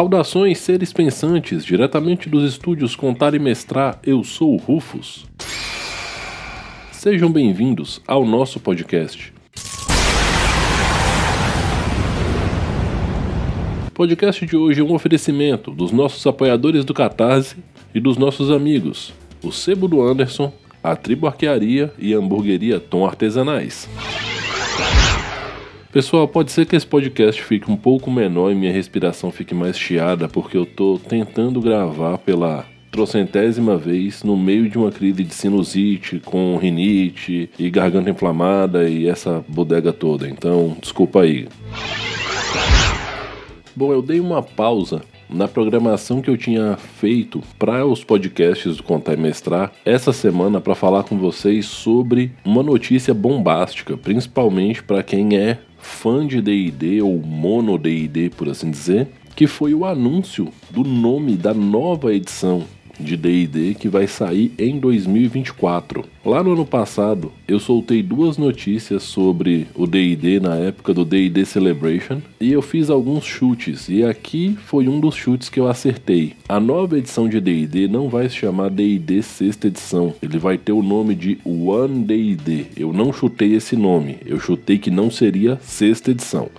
Saudações, seres pensantes, diretamente dos estúdios Contar e Mestrar, eu sou o Rufus. Sejam bem-vindos ao nosso podcast. O podcast de hoje é um oferecimento dos nossos apoiadores do Catarse e dos nossos amigos, o Sebo do Anderson, a Tribo Arquearia e a Hamburgueria Tom Artesanais. Pessoal, pode ser que esse podcast fique um pouco menor e minha respiração fique mais chiada, porque eu tô tentando gravar pela trocentésima vez no meio de uma crise de sinusite, com rinite e garganta inflamada e essa bodega toda. Então, desculpa aí. Bom, eu dei uma pausa na programação que eu tinha feito para os podcasts do Contar e Mestrar essa semana para falar com vocês sobre uma notícia bombástica, principalmente para quem é fã de DD ou mono DD, por assim dizer, que foi o anúncio do nome da nova edição de D&D que vai sair em 2024. Lá no ano passado, eu soltei duas notícias sobre o D&D na época do D&D Celebration e eu fiz alguns chutes e aqui foi um dos chutes que eu acertei. A nova edição de D&D não vai se chamar D&D sexta edição, ele vai ter o nome de One D&D. Eu não chutei esse nome, eu chutei que não seria sexta edição.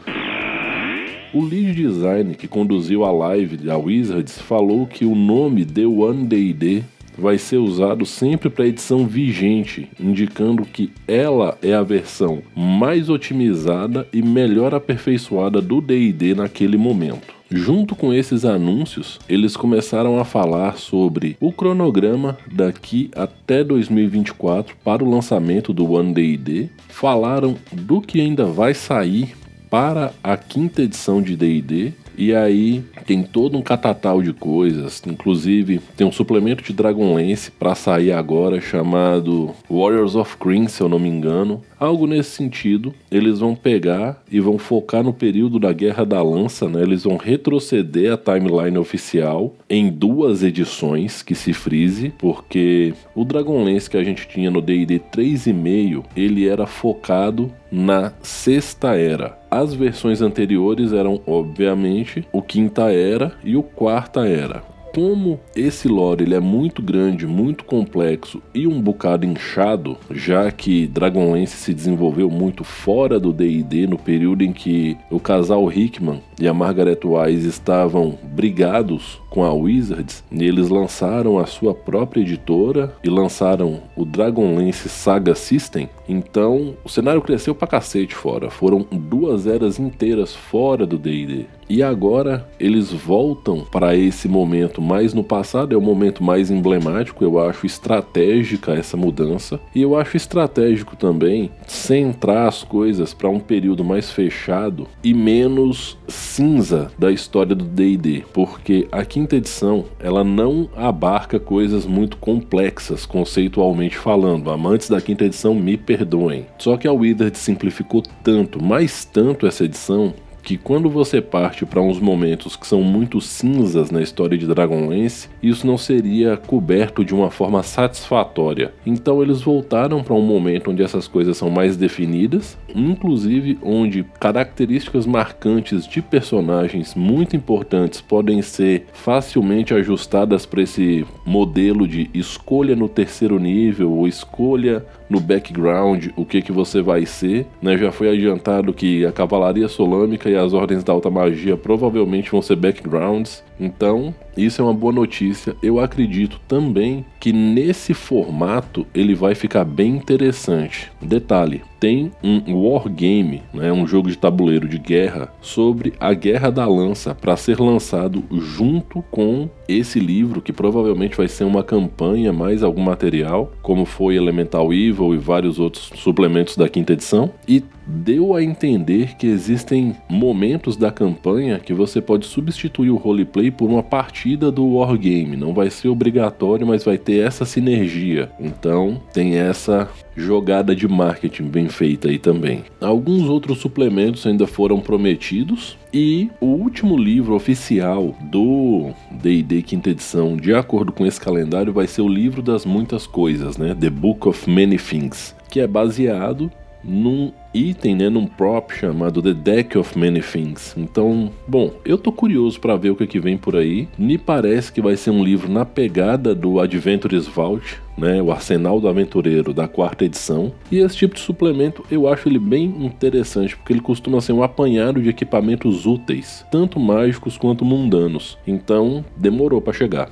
O lead design que conduziu a live da Wizards falou que o nome The One D&D vai ser usado sempre para a edição vigente, indicando que ela é a versão mais otimizada e melhor aperfeiçoada do D&D naquele momento. Junto com esses anúncios, eles começaram a falar sobre o cronograma daqui até 2024 para o lançamento do One D&D, falaram do que ainda vai sair para a quinta edição de D&D e aí tem todo um catatal de coisas, inclusive tem um suplemento de Dragonlance para sair agora chamado Warriors of Kryn, se eu não me engano. Algo nesse sentido, eles vão pegar e vão focar no período da Guerra da Lança, né? Eles vão retroceder a timeline oficial em duas edições, que se frise, porque o Dragonlance que a gente tinha no D&D 3.5, ele era focado na Sexta Era. As versões anteriores eram, obviamente, o Quinta Era e o Quarta Era como esse lore ele é muito grande, muito complexo e um bocado inchado, já que Dragonlance se desenvolveu muito fora do D&D no período em que o casal Hickman e a Margaret Wise estavam brigados com a Wizards, e eles lançaram a sua própria editora e lançaram o Dragonlance Saga System. Então, o cenário cresceu pra cacete fora. Foram duas eras inteiras fora do D&D. E agora eles voltam para esse momento mais no passado, é o momento mais emblemático, eu acho estratégica essa mudança. E eu acho estratégico também centrar as coisas para um período mais fechado e menos cinza da história do D&D, porque a quinta edição ela não abarca coisas muito complexas conceitualmente falando. Amantes da quinta edição me perdoem. Só que a Wizard simplificou tanto, mais tanto essa edição que quando você parte para uns momentos que são muito cinzas na história de Dragonlance, isso não seria coberto de uma forma satisfatória. Então eles voltaram para um momento onde essas coisas são mais definidas, inclusive onde características marcantes de personagens muito importantes podem ser facilmente ajustadas para esse modelo de escolha no terceiro nível ou escolha no background o que que você vai ser, né? Já foi adiantado que a cavalaria solâmica e as ordens da alta magia provavelmente vão ser backgrounds. Então, isso é uma boa notícia. Eu acredito também que nesse formato ele vai ficar bem interessante. Detalhe: tem um wargame, né, um jogo de tabuleiro de guerra, sobre a Guerra da Lança para ser lançado junto com esse livro, que provavelmente vai ser uma campanha mais algum material, como foi Elemental Evil e vários outros suplementos da quinta edição. E deu a entender que existem momentos da campanha que você pode substituir o roleplay por uma partida do Wargame. Não vai ser obrigatório, mas vai ter essa sinergia. Então tem essa jogada de marketing bem feita aí também. Alguns outros suplementos ainda foram prometidos e o último livro oficial do D&D quinta edição, de acordo com esse calendário, vai ser o livro das muitas coisas, né? The Book of Many Things, que é baseado num item, né, num prop chamado The Deck of Many Things. Então, bom, eu tô curioso para ver o que, que vem por aí. Me parece que vai ser um livro na pegada do Adventures Vault, né, o Arsenal do Aventureiro da quarta edição. E esse tipo de suplemento eu acho ele bem interessante, porque ele costuma ser um apanhado de equipamentos úteis, tanto mágicos quanto mundanos. Então, demorou para chegar.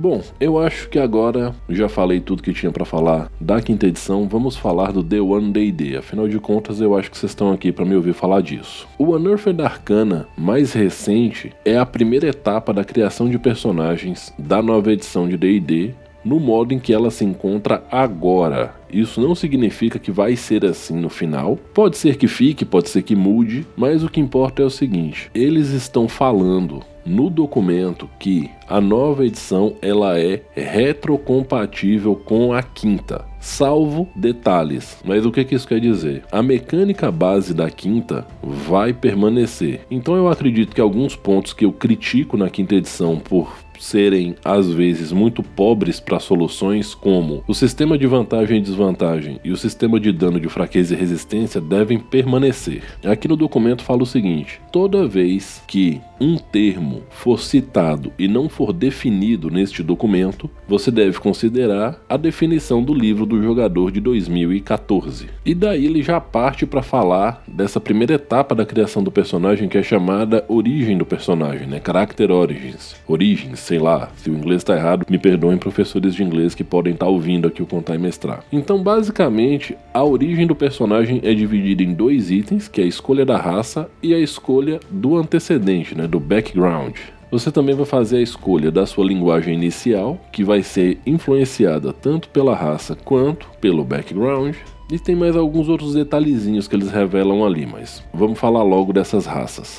Bom, eu acho que agora já falei tudo que tinha para falar da quinta edição. Vamos falar do The One D&D. Afinal de contas, eu acho que vocês estão aqui para me ouvir falar disso. O Unearthed Arcana mais recente é a primeira etapa da criação de personagens da nova edição de D&D no modo em que ela se encontra agora. Isso não significa que vai ser assim no final. Pode ser que fique, pode ser que mude, mas o que importa é o seguinte: eles estão falando no documento que a nova edição ela é retrocompatível com a quinta, salvo detalhes. Mas o que, que isso quer dizer? A mecânica base da quinta vai permanecer. Então eu acredito que alguns pontos que eu critico na quinta edição por serem às vezes muito pobres para soluções como o sistema de vantagem e desvantagem e o sistema de dano de fraqueza e resistência devem permanecer. Aqui no documento fala o seguinte: toda vez que um termo for citado e não for definido neste documento, você deve considerar a definição do livro do jogador de 2014. E daí ele já parte para falar dessa primeira etapa da criação do personagem que é chamada origem do personagem, né? Character Origins. Origens, sei lá, se o inglês está errado, me perdoem professores de inglês que podem estar tá ouvindo aqui o contar e mestrar. Então, basicamente, a origem do personagem é dividida em dois itens, que é a escolha da raça e a escolha do antecedente, né? do background. Você também vai fazer a escolha da sua linguagem inicial, que vai ser influenciada tanto pela raça quanto pelo background. E tem mais alguns outros detalhezinhos que eles revelam ali, mas vamos falar logo dessas raças.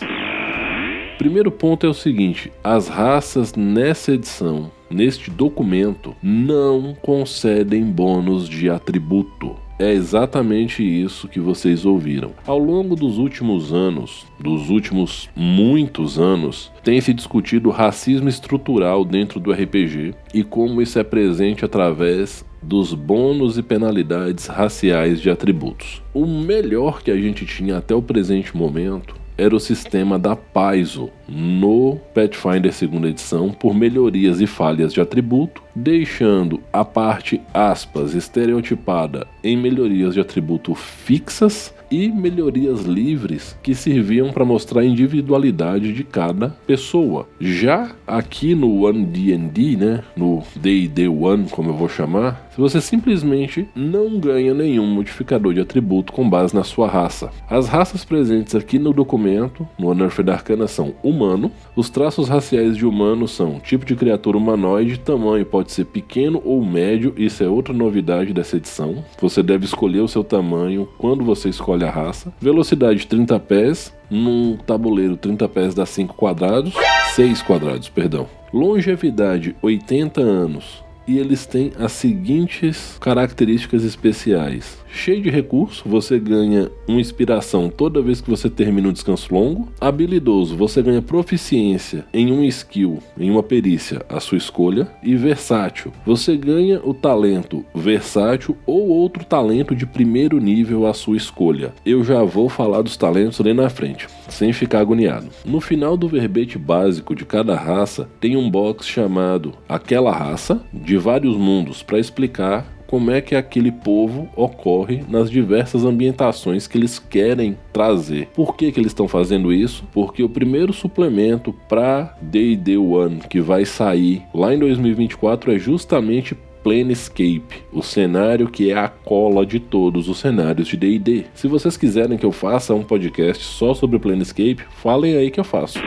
Primeiro ponto é o seguinte: as raças nessa edição, neste documento, não concedem bônus de atributo. É exatamente isso que vocês ouviram. Ao longo dos últimos anos, dos últimos muitos anos, tem se discutido racismo estrutural dentro do RPG e como isso é presente através dos bônus e penalidades raciais de atributos. O melhor que a gente tinha até o presente momento era o sistema da Paizo no Pathfinder segunda edição por melhorias e falhas de atributo, deixando a parte aspas estereotipada em melhorias de atributo fixas e melhorias livres que serviam para mostrar a individualidade de cada pessoa. Já aqui no One D&D, né, no D&D One, como eu vou chamar, você simplesmente não ganha nenhum modificador de atributo com base na sua raça. As raças presentes aqui no documento, no Unearthed Arcana, são humano. Os traços raciais de humano são tipo de criatura humanoide, tamanho pode ser pequeno ou médio, isso é outra novidade dessa edição. Você deve escolher o seu tamanho quando você escolhe a raça. Velocidade 30 pés, num tabuleiro 30 pés dá 5 quadrados, 6 quadrados, perdão. Longevidade 80 anos, e eles têm as seguintes características especiais. Cheio de recurso, você ganha uma inspiração toda vez que você termina um descanso longo. Habilidoso, você ganha proficiência em um skill, em uma perícia, a sua escolha. E versátil, você ganha o talento versátil ou outro talento de primeiro nível à sua escolha. Eu já vou falar dos talentos ali na frente, sem ficar agoniado. No final do verbete básico de cada raça, tem um box chamado Aquela Raça, de vários mundos, para explicar como é que aquele povo ocorre nas diversas ambientações que eles querem trazer. Por que, que eles estão fazendo isso? Porque o primeiro suplemento para D&D One que vai sair lá em 2024 é justamente Planescape, o cenário que é a cola de todos os cenários de D&D. Se vocês quiserem que eu faça um podcast só sobre Planescape, falem aí que eu faço.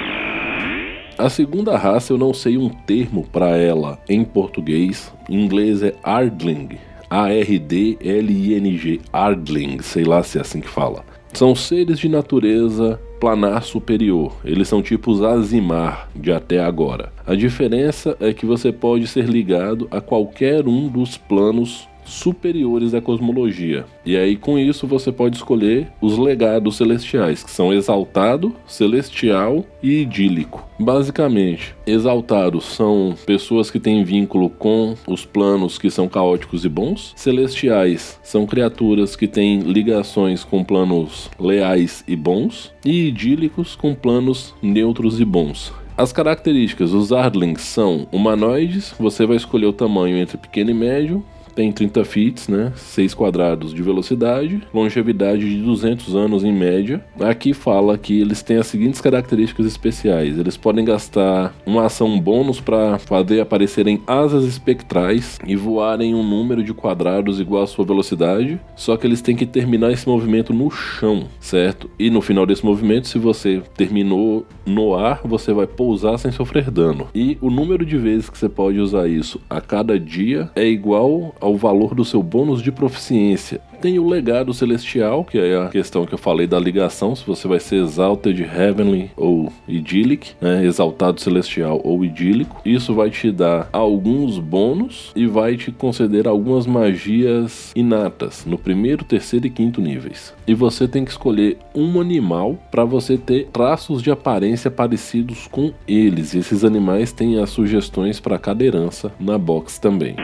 A segunda raça eu não sei um termo para ela em português, em inglês é Ardling, a-R-D-L-I-N-G, Ardling, sei lá se é assim que fala. São seres de natureza planar superior. Eles são tipos Azimar de até agora. A diferença é que você pode ser ligado a qualquer um dos planos superiores da cosmologia. E aí, com isso, você pode escolher os legados celestiais, que são exaltado, celestial e idílico. Basicamente, exaltados são pessoas que têm vínculo com os planos que são caóticos e bons. Celestiais são criaturas que têm ligações com planos leais e bons. E idílicos com planos neutros e bons. As características, os Ardlings são humanoides, você vai escolher o tamanho entre pequeno e médio, tem 30 fits, né? 6 quadrados de velocidade, longevidade de 200 anos em média. Aqui fala que eles têm as seguintes características especiais: eles podem gastar uma ação bônus para fazer aparecerem asas espectrais e voarem um número de quadrados igual à sua velocidade. Só que eles têm que terminar esse movimento no chão, certo? E no final desse movimento, se você terminou no ar, você vai pousar sem sofrer dano. E o número de vezes que você pode usar isso a cada dia é igual ao valor do seu bônus de proficiência. Tem o legado celestial, que é a questão que eu falei da ligação, se você vai ser Exalted Heavenly ou Idyllic, né? exaltado celestial ou idílico. Isso vai te dar alguns bônus e vai te conceder algumas magias inatas no primeiro, terceiro e quinto níveis. E você tem que escolher um animal para você ter traços de aparência parecidos com eles. E esses animais têm as sugestões para cada herança na box também.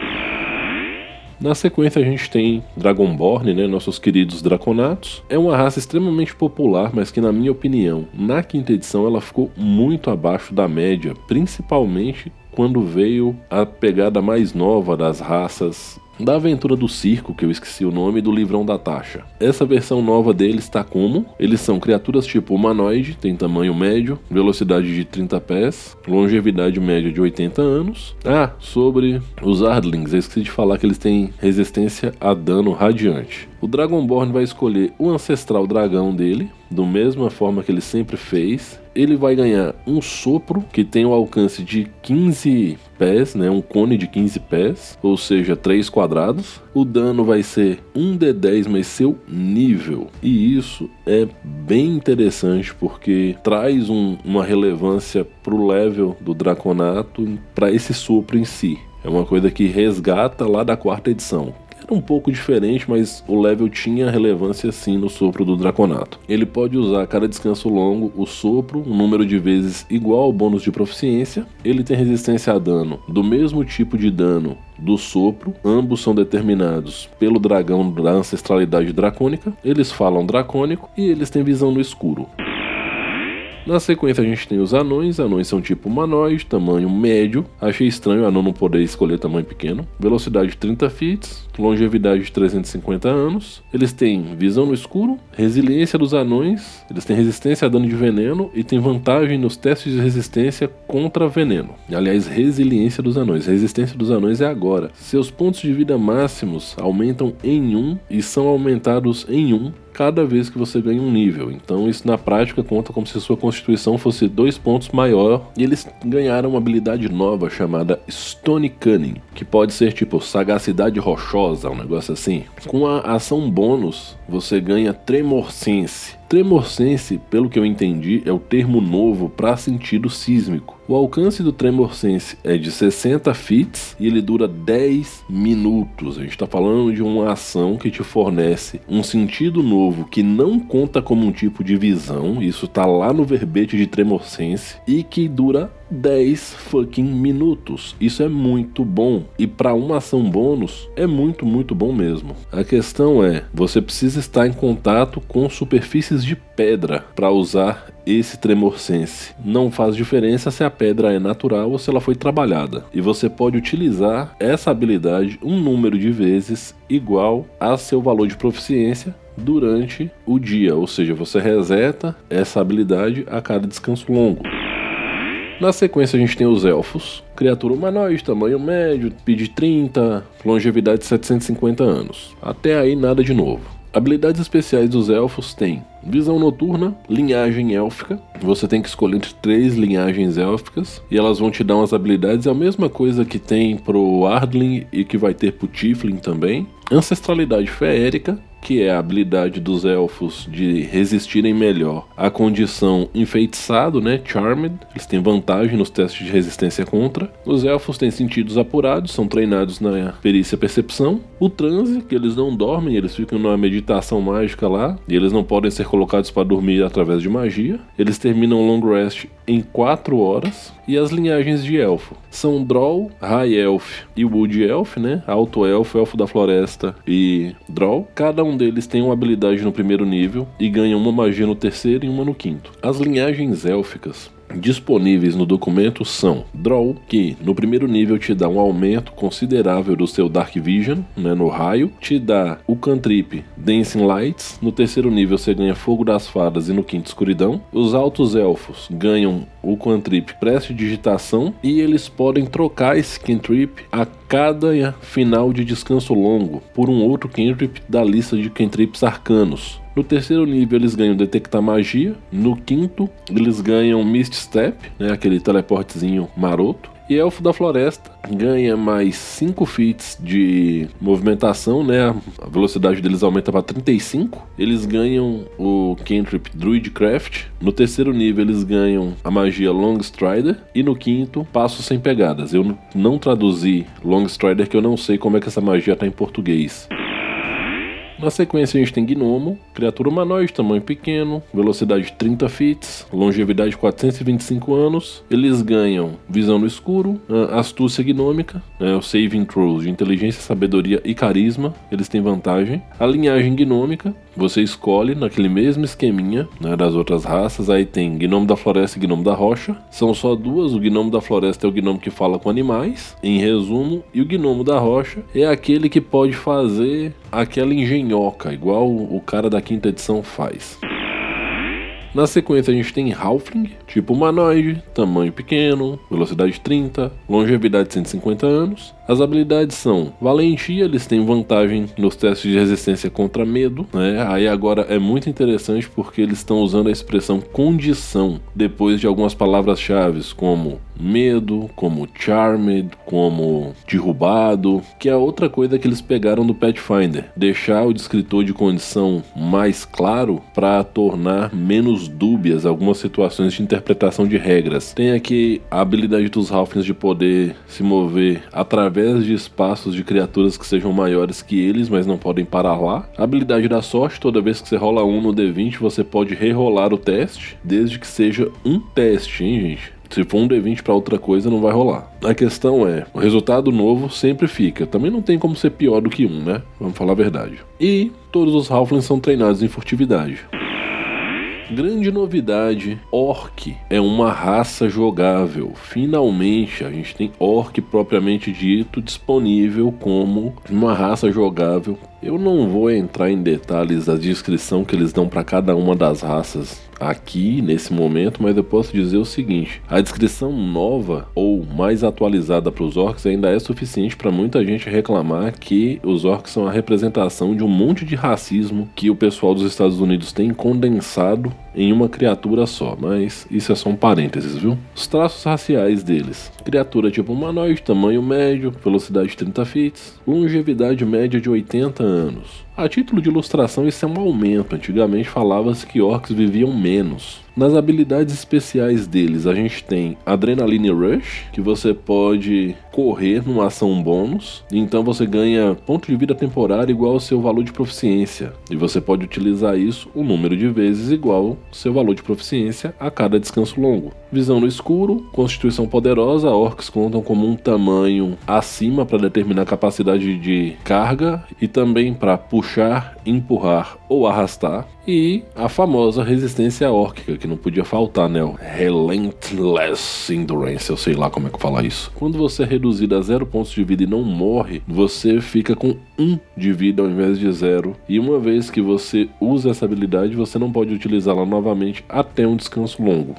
Na sequência a gente tem Dragonborn, né, nossos queridos Draconatos. É uma raça extremamente popular, mas que na minha opinião, na quinta edição ela ficou muito abaixo da média, principalmente quando veio a pegada mais nova das raças da Aventura do Circo, que eu esqueci o nome, do Livrão da Taxa. Essa versão nova deles está como? Eles são criaturas tipo humanoide, tem tamanho médio, velocidade de 30 pés, longevidade média de 80 anos. Ah, sobre os Ardlings, eu esqueci de falar que eles têm resistência a dano radiante. O Dragonborn vai escolher o ancestral dragão dele, da mesma forma que ele sempre fez. Ele vai ganhar um sopro que tem o alcance de 15 pés, né, um cone de 15 pés, ou seja, 3 quadrados. O dano vai ser 1d10 mais seu nível. E isso é bem interessante porque traz um, uma relevância pro level do Draconato para esse sopro em si. É uma coisa que resgata lá da quarta edição um pouco diferente, mas o level tinha relevância sim no sopro do Draconato. Ele pode usar a cada descanso longo o sopro, um número de vezes igual ao bônus de proficiência. Ele tem resistência a dano do mesmo tipo de dano do sopro, ambos são determinados pelo dragão da ancestralidade dracônica. Eles falam dracônico e eles têm visão no escuro. Na sequência a gente tem os anões, anões são tipo humanoide, tamanho médio. Achei estranho o anão não poder escolher tamanho pequeno. Velocidade 30 fits, longevidade de 350 anos. Eles têm visão no escuro, resiliência dos anões, eles têm resistência a dano de veneno e têm vantagem nos testes de resistência contra veneno. Aliás, resiliência dos anões. resistência dos anões é agora. Seus pontos de vida máximos aumentam em 1 e são aumentados em 1 cada vez que você ganha um nível. Então isso na prática conta como se sua constituição fosse dois pontos maior. E eles ganharam uma habilidade nova chamada Stone Cunning, que pode ser tipo sagacidade rochosa, um negócio assim. Com a ação bônus, você ganha Tremor Sense Tremorsense, pelo que eu entendi, é o termo novo para sentido sísmico. O alcance do Tremorsense é de 60 fits e ele dura 10 minutos. A gente está falando de uma ação que te fornece um sentido novo que não conta como um tipo de visão, isso está lá no verbete de Tremorsense, e que dura 10 fucking minutos. Isso é muito bom. E para uma ação bônus, é muito, muito bom mesmo. A questão é: você precisa estar em contato com superfícies de pedra para usar esse tremor sense. Não faz diferença se a pedra é natural ou se ela foi trabalhada. E você pode utilizar essa habilidade um número de vezes igual a seu valor de proficiência durante o dia, ou seja, você reseta essa habilidade a cada descanso longo. Na sequência a gente tem os elfos, criatura humanoide, tamanho médio, PID 30, longevidade de 750 anos. Até aí nada de novo. Habilidades especiais dos elfos tem visão noturna, linhagem élfica. Você tem que escolher entre três linhagens élficas e elas vão te dar umas habilidades. É a mesma coisa que tem pro Ardling e que vai ter pro Tiflin também. Ancestralidade feérica, que é a habilidade dos elfos de resistirem melhor à condição enfeitiçado, né, charmed. Eles têm vantagem nos testes de resistência contra. Os elfos têm sentidos apurados, são treinados na perícia percepção. O transe, que eles não dormem, eles ficam numa meditação mágica lá, e eles não podem ser colocados para dormir através de magia. Eles terminam long rest em 4 horas. E as linhagens de elfo são Droll, High Elf e Wood Elf, né? Alto Elfo, Elfo da Floresta e Droll. Cada um deles tem uma habilidade no primeiro nível e ganha uma magia no terceiro e uma no quinto. As linhagens élficas disponíveis no documento são Draw, que no primeiro nível te dá um aumento considerável do seu Dark Vision, né, no raio, te dá o cantrip Dancing Lights, no terceiro nível você ganha Fogo das Fadas e no quinto Escuridão. Os Altos Elfos ganham o cantrip Digitação e eles podem trocar esse cantrip a cada final de descanso longo por um outro cantrip da lista de cantrips arcanos. No terceiro nível eles ganham Detectar Magia. No quinto eles ganham Mist Step, né, aquele teleportezinho maroto. E Elfo da Floresta ganha mais 5 feats de movimentação, né? A velocidade deles aumenta para 35. Eles ganham o cantrip Druidcraft. No terceiro nível eles ganham a magia Long Strider e no quinto Passo sem pegadas. Eu não traduzi Long Strider que eu não sei como é que essa magia tá em português. Na sequência a gente tem Gnomo, criatura humanoide, tamanho pequeno, velocidade 30 fits, longevidade 425 anos. Eles ganham visão no escuro, astúcia gnômica, né, o saving throws de inteligência, sabedoria e carisma. Eles têm vantagem. A linhagem gnômica, você escolhe naquele mesmo esqueminha né, das outras raças. Aí tem Gnomo da Floresta e Gnomo da Rocha. São só duas. O Gnomo da Floresta é o Gnomo que fala com animais, em resumo. E o Gnomo da Rocha é aquele que pode fazer aquela engenhoca, igual o cara da quinta edição faz. Na sequência a gente tem Halfling, tipo humanoide, tamanho pequeno, velocidade 30, longevidade 150 anos. As habilidades são valentia, eles têm vantagem nos testes de resistência contra medo, né? Aí agora é muito interessante porque eles estão usando a expressão condição depois de algumas palavras-chave como medo, como charmed, como derrubado, que é outra coisa que eles pegaram do Pathfinder, deixar o descritor de condição mais claro para tornar menos dúbias algumas situações de interpretação de regras. Tem aqui a habilidade dos Halflings de poder se mover através através de espaços de criaturas que sejam maiores que eles, mas não podem parar lá. Habilidade da sorte, toda vez que você rola um no D20, você pode rerolar o teste, desde que seja um teste, hein, gente? Se for um D20 para outra coisa, não vai rolar. A questão é, o resultado novo sempre fica. Também não tem como ser pior do que um, né? Vamos falar a verdade. E todos os Halflings são treinados em furtividade. Grande novidade: Orc é uma raça jogável. Finalmente a gente tem Orc propriamente dito disponível como uma raça jogável. Eu não vou entrar em detalhes da descrição que eles dão para cada uma das raças aqui nesse momento, mas eu posso dizer o seguinte: a descrição nova ou mais atualizada para os orcs ainda é suficiente para muita gente reclamar que os orcs são a representação de um monte de racismo que o pessoal dos Estados Unidos tem condensado em uma criatura só, mas isso é só um parênteses, viu? Os traços raciais deles: criatura tipo humanoide, tamanho médio, velocidade 30 fits, longevidade média de 80 anos. A título de ilustração, isso é um aumento. Antigamente falava-se que orcs viviam menos. Nas habilidades especiais deles, a gente tem Adrenaline Rush, que você pode correr numa ação bônus, então você ganha ponto de vida temporário igual ao seu valor de proficiência, e você pode utilizar isso um número de vezes igual ao seu valor de proficiência a cada descanso longo. Visão no escuro, constituição poderosa, orcs contam como um tamanho acima para determinar a capacidade de carga e também para puxar, empurrar ou arrastar. E a famosa resistência órquica, que não podia faltar, né? O Relentless Endurance, eu sei lá como é que fala isso. Quando você é reduzido a zero pontos de vida e não morre, você fica com um de vida ao invés de zero. E uma vez que você usa essa habilidade, você não pode utilizá-la novamente até um descanso longo.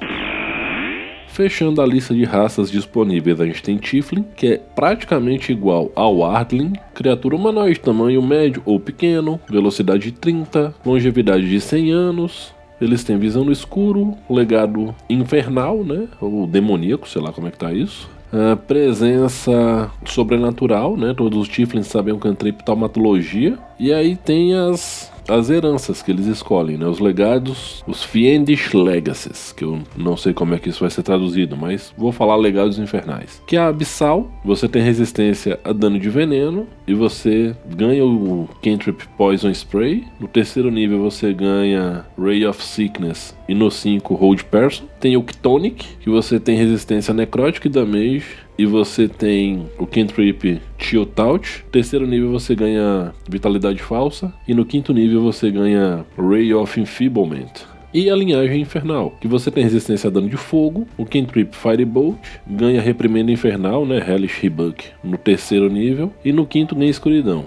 Fechando a lista de raças disponíveis, a gente tem Tiflin, que é praticamente igual ao Ardling, criatura humanoide, tamanho médio ou pequeno, velocidade de 30, longevidade de 100 anos, eles têm visão no escuro, legado infernal, né? Ou demoníaco, sei lá como é que tá isso. Uh, presença sobrenatural, né? Todos os Tiflins sabem um cantrip taumatologia. E aí tem as as heranças que eles escolhem, né? Os legados, os Fiendish Legacies, que eu não sei como é que isso vai ser traduzido, mas vou falar legados infernais. Que é a Abissal, você tem resistência a dano de veneno e você ganha o Cantrip Poison Spray. No terceiro nível você ganha Ray of Sickness e no 5 Hold Person. Tem o Ktonic, que você tem resistência necrótica e damage e você tem o cantrip Chill Touch. Terceiro nível você ganha Vitalidade Falsa. E no quinto nível você ganha Ray of Enfeeblement. E a linhagem infernal, que você tem resistência a dano de fogo, o Cantrip Firebolt, ganha reprimenda infernal, né, Hellish Rebuke, no terceiro nível, e no quinto nem escuridão.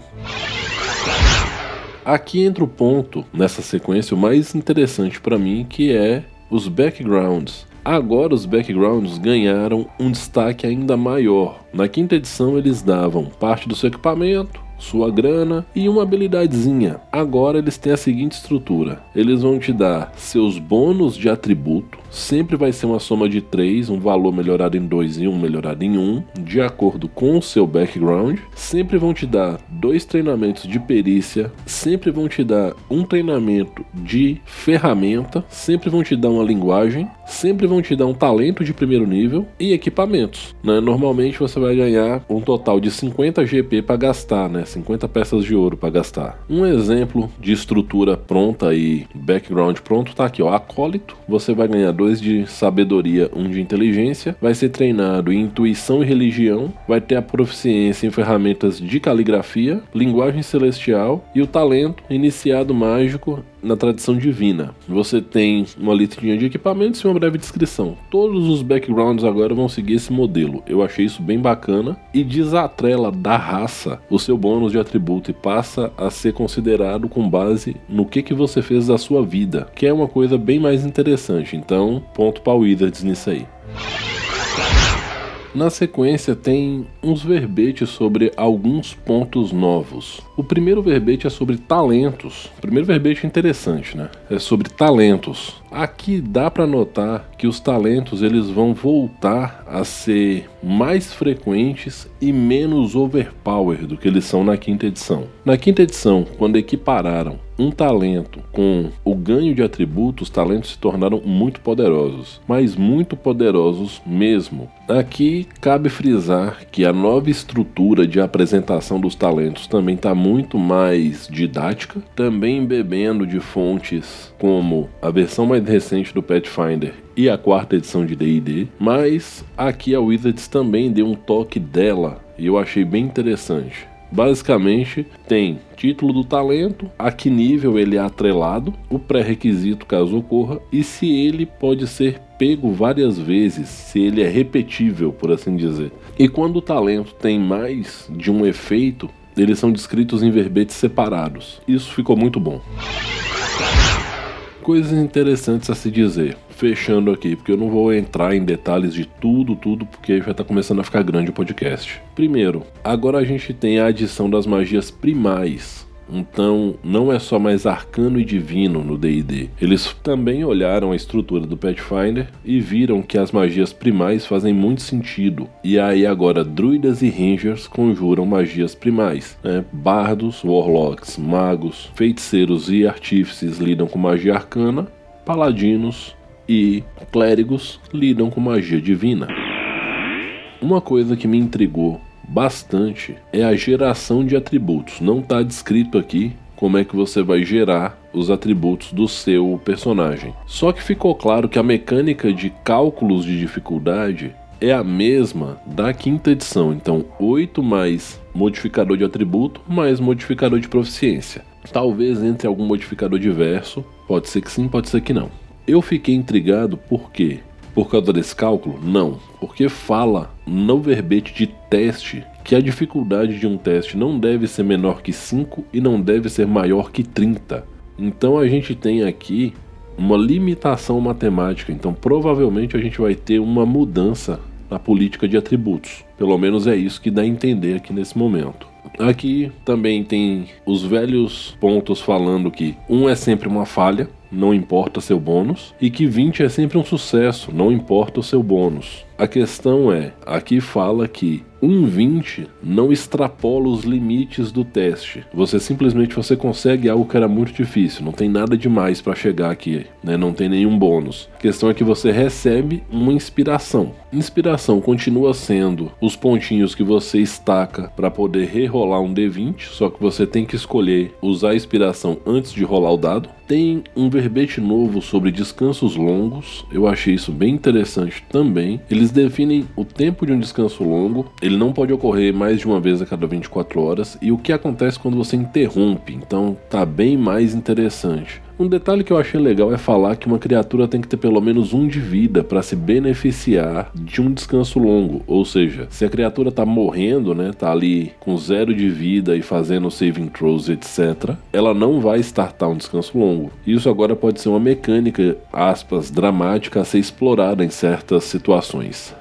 Aqui entra o ponto nessa sequência o mais interessante para mim, que é os backgrounds. Agora os backgrounds ganharam um destaque ainda maior. Na quinta edição eles davam parte do seu equipamento, sua grana e uma habilidadezinha. Agora eles têm a seguinte estrutura: eles vão te dar seus bônus de atributo, sempre vai ser uma soma de 3, um valor melhorado em 2 e um melhorado em 1, um, de acordo com o seu background. Sempre vão te dar dois treinamentos de perícia, sempre vão te dar um treinamento de ferramenta, sempre vão te dar uma linguagem, sempre vão te dar um talento de primeiro nível e equipamentos. Né? Normalmente você vai ganhar um total de 50 GP para gastar, né? 50 peças de ouro para gastar. Um exemplo de estrutura pronta e background pronto tá aqui, ó. Acólito, você vai ganhar dois de sabedoria, um de inteligência, vai ser treinado em intuição e religião, vai ter a proficiência em ferramentas de caligrafia, linguagem celestial e o talento iniciado mágico na tradição divina. Você tem uma listinha de equipamentos e uma breve descrição. Todos os backgrounds agora vão seguir esse modelo. Eu achei isso bem bacana e desatrela da raça o seu bônus de atributo e passa a ser considerado com base no que, que você fez da sua vida, que é uma coisa bem mais interessante. Então, ponto para o Wizards nisso aí. Na sequência tem uns verbetes sobre alguns pontos novos. O primeiro verbete é sobre talentos. O primeiro verbete é interessante, né? É sobre talentos. Aqui dá para notar que os talentos eles vão voltar a ser mais frequentes e menos overpower do que eles são na quinta edição. Na quinta edição, quando equipararam um talento com o ganho de atributos, os talentos se tornaram muito poderosos, mas muito poderosos mesmo. Aqui cabe frisar que a nova estrutura de apresentação dos talentos também está muito mais didática, também bebendo de fontes como a versão mais recente do Pathfinder e a quarta edição de D&D, mas aqui a Wizards também deu um toque dela e eu achei bem interessante. Basicamente, tem título do talento, a que nível ele é atrelado, o pré-requisito caso ocorra e se ele pode ser pego várias vezes, se ele é repetível, por assim dizer. E quando o talento tem mais de um efeito, eles são descritos em verbetes separados. Isso ficou muito bom. Coisas interessantes a se dizer. Fechando aqui, porque eu não vou entrar em detalhes de tudo, tudo, porque já está começando a ficar grande o podcast. Primeiro, agora a gente tem a adição das magias primais então, não é só mais arcano e divino no D&D. Eles também olharam a estrutura do Pathfinder e viram que as magias primais fazem muito sentido. E aí agora druidas e rangers conjuram magias primais. Né? Bardos, warlocks, magos, feiticeiros e artífices lidam com magia arcana. Paladinos e clérigos lidam com magia divina. Uma coisa que me intrigou bastante é a geração de atributos. Não está descrito aqui como é que você vai gerar os atributos do seu personagem. Só que ficou claro que a mecânica de cálculos de dificuldade é a mesma da quinta edição. Então, 8 mais modificador de atributo mais modificador de proficiência. Talvez entre algum modificador diverso, pode ser que sim, pode ser que não. Eu fiquei intrigado porque por causa desse cálculo? Não, porque fala no verbete de teste que a dificuldade de um teste não deve ser menor que 5 e não deve ser maior que 30. Então a gente tem aqui uma limitação matemática, então provavelmente a gente vai ter uma mudança na política de atributos. Pelo menos é isso que dá a entender aqui nesse momento. Aqui também tem os velhos pontos falando que um é sempre uma falha, não importa seu bônus, e que 20 é sempre um sucesso, não importa o seu bônus. A questão é, aqui fala que um 20 não extrapola os limites do teste. Você simplesmente você consegue algo que era muito difícil, não tem nada demais para chegar aqui, né? Não tem nenhum bônus. A questão é que você recebe uma inspiração. Inspiração continua sendo os pontinhos que você estaca para poder rerolar um D20, só que você tem que escolher usar a inspiração antes de rolar o dado. Tem um verbete novo sobre descansos longos, eu achei isso bem interessante também. Eles definem o tempo de um descanso longo, ele não pode ocorrer mais de uma vez a cada 24 horas, e o que acontece quando você interrompe, então tá bem mais interessante. Um detalhe que eu achei legal é falar que uma criatura tem que ter pelo menos um de vida para se beneficiar de um descanso longo. Ou seja, se a criatura tá morrendo, né, tá ali com zero de vida e fazendo saving throws, etc., ela não vai startar um descanso longo. Isso agora pode ser uma mecânica, aspas, dramática a ser explorada em certas situações.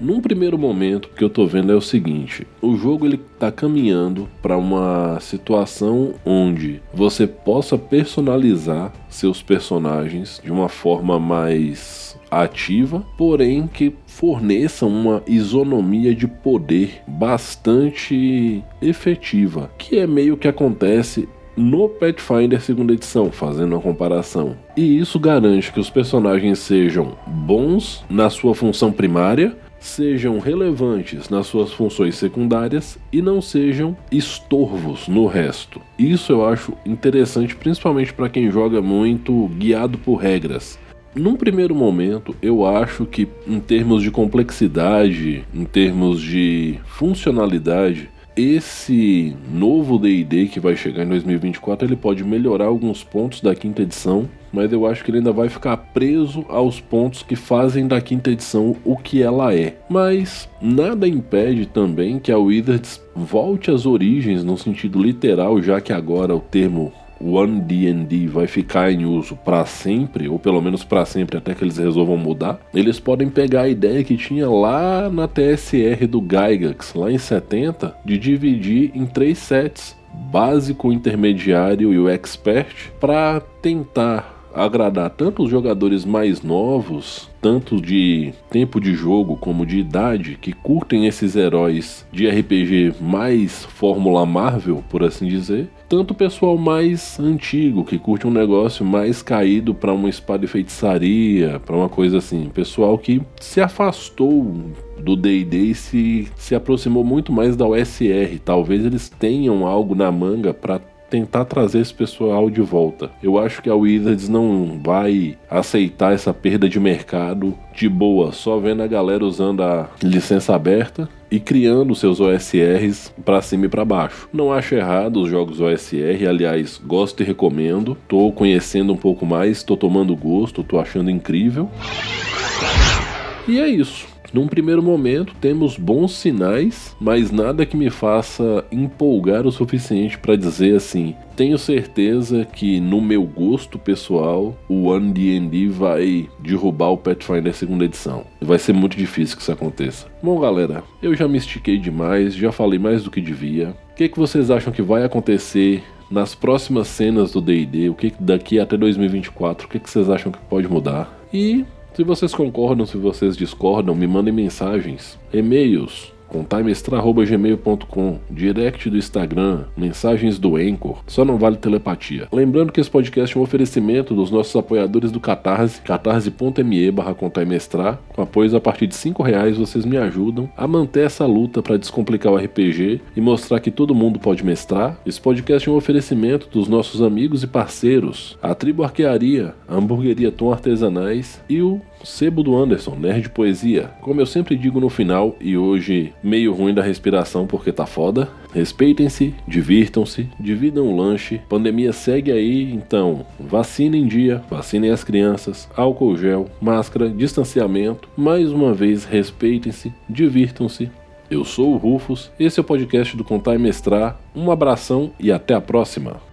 Num primeiro momento, o que eu tô vendo é o seguinte: o jogo ele tá caminhando para uma situação onde você possa personalizar seus personagens de uma forma mais ativa, porém que forneça uma isonomia de poder bastante efetiva, que é meio que acontece no Pathfinder segunda edição, fazendo uma comparação. E isso garante que os personagens sejam bons na sua função primária, sejam relevantes nas suas funções secundárias e não sejam estorvos no resto. Isso eu acho interessante, principalmente para quem joga muito guiado por regras. Num primeiro momento, eu acho que, em termos de complexidade, em termos de funcionalidade, esse novo D&D que vai chegar em 2024, ele pode melhorar alguns pontos da quinta edição, mas eu acho que ele ainda vai ficar preso aos pontos que fazem da quinta edição o que ela é. Mas nada impede também que a Wizards volte às origens no sentido literal, já que agora o termo One D&D vai ficar em uso para sempre, ou pelo menos para sempre até que eles resolvam mudar, eles podem pegar a ideia que tinha lá na TSR do Gygax, lá em 70, de dividir em três sets, básico, intermediário e o expert, para tentar agradar tanto os jogadores mais novos, tanto de tempo de jogo como de idade, que curtem esses heróis de RPG mais Fórmula Marvel, por assim dizer, tanto o pessoal mais antigo, que curte um negócio mais caído para uma espada e feitiçaria, para uma coisa assim, pessoal que se afastou do D&D se, se aproximou muito mais da OSR. Talvez eles tenham algo na manga para tentar trazer esse pessoal de volta. Eu acho que a Wizards não vai aceitar essa perda de mercado de boa, só vendo a galera usando a licença aberta e criando seus OSRs para cima e para baixo. Não acho errado os jogos OSR, aliás, gosto e recomendo. Tô conhecendo um pouco mais, tô tomando gosto, tô achando incrível. E é isso. Num primeiro momento, temos bons sinais, mas nada que me faça empolgar o suficiente para dizer assim: tenho certeza que, no meu gosto pessoal, o One D&D vai derrubar o Pathfinder segunda edição. Vai ser muito difícil que isso aconteça. Bom, galera, eu já me estiquei demais, já falei mais do que devia. O que, que vocês acham que vai acontecer nas próximas cenas do D&D? O que daqui até 2024? O que, que vocês acham que pode mudar? E se vocês concordam, se vocês discordam, me mandem mensagens, e-mails, contaimestra.gmail.com, direct do Instagram, mensagens do Anchor, só não vale telepatia. Lembrando que esse podcast é um oferecimento dos nossos apoiadores do Catarse, catarse.me barra contaimestrar. Com apoios a partir de 5 reais vocês me ajudam a manter essa luta para descomplicar o RPG e mostrar que todo mundo pode mestrar. Esse podcast é um oferecimento dos nossos amigos e parceiros, a Tribo Arquearia, a Hamburgueria Tom Artesanais e o Sebo do Anderson, Nerd Poesia. Como eu sempre digo no final, e hoje meio ruim da respiração porque tá foda, respeitem-se, divirtam-se, dividam o lanche. Pandemia segue aí, então vacinem em dia, vacinem as crianças, álcool gel, máscara, distanciamento. Mais uma vez, respeitem-se, divirtam-se. Eu sou o Rufus, esse é o podcast do Contar e Mestrar. Um abração e até a próxima.